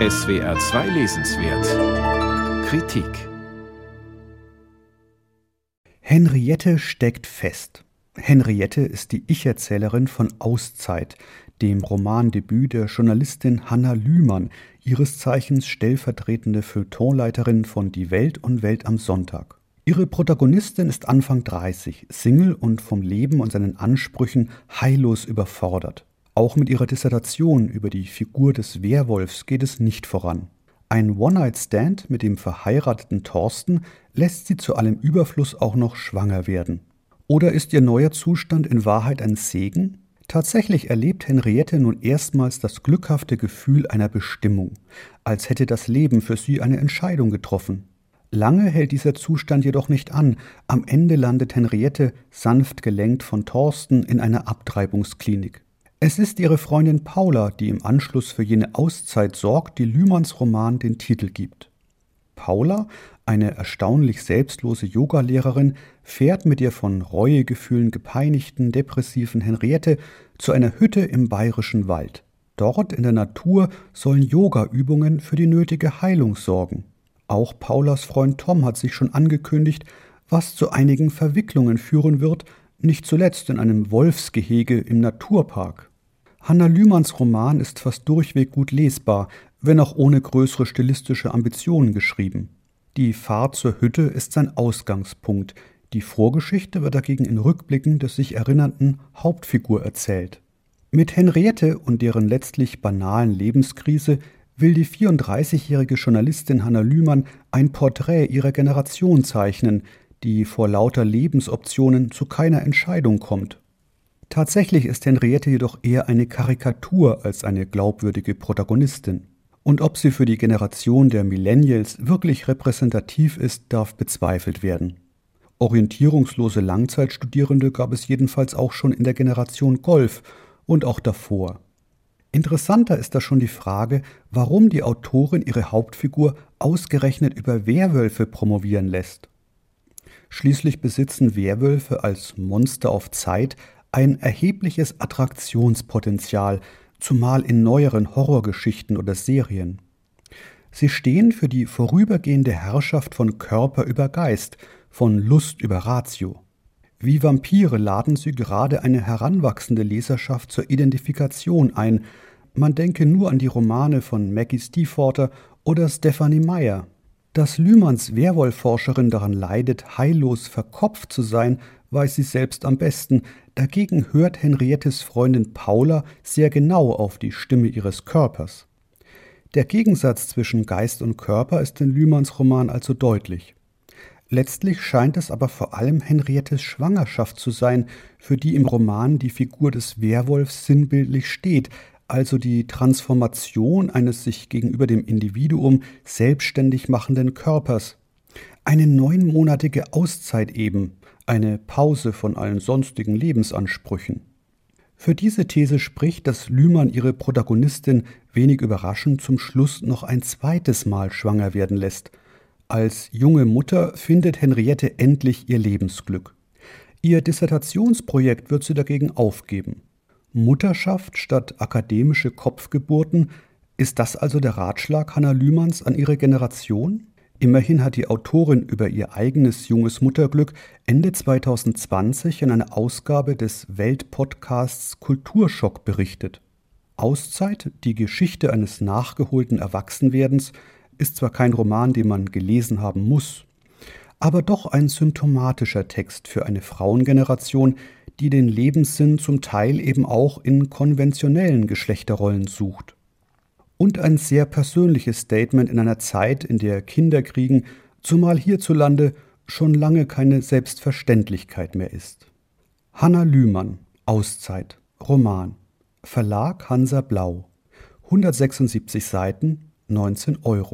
SWR 2 Lesenswert Kritik Henriette steckt fest. Henriette ist die Ich-Erzählerin von Auszeit, dem Romandebüt der Journalistin Hanna Lühmann, ihres Zeichens stellvertretende Feuilletonleiterin von Die Welt und Welt am Sonntag. Ihre Protagonistin ist Anfang 30, Single und vom Leben und seinen Ansprüchen heillos überfordert. Auch mit ihrer Dissertation über die Figur des Werwolfs geht es nicht voran. Ein One-Night-Stand mit dem verheirateten Thorsten lässt sie zu allem Überfluss auch noch schwanger werden. Oder ist ihr neuer Zustand in Wahrheit ein Segen? Tatsächlich erlebt Henriette nun erstmals das glückhafte Gefühl einer Bestimmung, als hätte das Leben für sie eine Entscheidung getroffen. Lange hält dieser Zustand jedoch nicht an. Am Ende landet Henriette, sanft gelenkt von Thorsten, in einer Abtreibungsklinik. Es ist ihre Freundin Paula, die im Anschluss für jene Auszeit sorgt, die Lühmanns Roman den Titel gibt. Paula, eine erstaunlich selbstlose Yogalehrerin, fährt mit ihr von Reuegefühlen gepeinigten, depressiven Henriette zu einer Hütte im bayerischen Wald. Dort in der Natur sollen Yogaübungen für die nötige Heilung sorgen. Auch Paulas Freund Tom hat sich schon angekündigt, was zu einigen Verwicklungen führen wird, nicht zuletzt in einem Wolfsgehege im Naturpark. Hanna Lühmanns Roman ist fast durchweg gut lesbar, wenn auch ohne größere stilistische Ambitionen geschrieben. Die Fahrt zur Hütte ist sein Ausgangspunkt, die Vorgeschichte wird dagegen in Rückblicken des sich erinnernden Hauptfigur erzählt. Mit Henriette und deren letztlich banalen Lebenskrise will die 34-jährige Journalistin Hanna Lühmann ein Porträt ihrer Generation zeichnen, die vor lauter Lebensoptionen zu keiner Entscheidung kommt. Tatsächlich ist Henriette jedoch eher eine Karikatur als eine glaubwürdige Protagonistin. Und ob sie für die Generation der Millennials wirklich repräsentativ ist, darf bezweifelt werden. Orientierungslose Langzeitstudierende gab es jedenfalls auch schon in der Generation Golf und auch davor. Interessanter ist da schon die Frage, warum die Autorin ihre Hauptfigur ausgerechnet über Werwölfe promovieren lässt. Schließlich besitzen Werwölfe als Monster auf Zeit ein erhebliches Attraktionspotenzial, zumal in neueren Horrorgeschichten oder Serien. Sie stehen für die vorübergehende Herrschaft von Körper über Geist, von Lust über Ratio. Wie Vampire laden sie gerade eine heranwachsende Leserschaft zur Identifikation ein. Man denke nur an die Romane von Maggie Stiefvater oder Stephanie Meyer. Dass Lühmanns Werwolfforscherin daran leidet, heillos verkopft zu sein, weiß sie selbst am besten. Dagegen hört Henriettes Freundin Paula sehr genau auf die Stimme ihres Körpers. Der Gegensatz zwischen Geist und Körper ist in Lühmanns Roman also deutlich. Letztlich scheint es aber vor allem Henriettes Schwangerschaft zu sein, für die im Roman die Figur des Werwolfs sinnbildlich steht, also die Transformation eines sich gegenüber dem Individuum selbstständig machenden Körpers. Eine neunmonatige Auszeit eben, eine Pause von allen sonstigen Lebensansprüchen. Für diese These spricht, dass Lühmann ihre Protagonistin wenig überraschend zum Schluss noch ein zweites Mal schwanger werden lässt. Als junge Mutter findet Henriette endlich ihr Lebensglück. Ihr Dissertationsprojekt wird sie dagegen aufgeben. Mutterschaft statt akademische Kopfgeburten, ist das also der Ratschlag Hanna Lühmanns an ihre Generation? Immerhin hat die Autorin über ihr eigenes junges Mutterglück Ende 2020 in einer Ausgabe des Weltpodcasts Kulturschock berichtet. Auszeit, die Geschichte eines nachgeholten Erwachsenwerdens, ist zwar kein Roman, den man gelesen haben muss, aber doch ein symptomatischer Text für eine Frauengeneration, die den Lebenssinn zum Teil eben auch in konventionellen Geschlechterrollen sucht. Und ein sehr persönliches Statement in einer Zeit, in der Kinderkriegen, zumal hierzulande, schon lange keine Selbstverständlichkeit mehr ist. Hanna Lühmann, Auszeit, Roman, Verlag Hansa Blau, 176 Seiten, 19 Euro.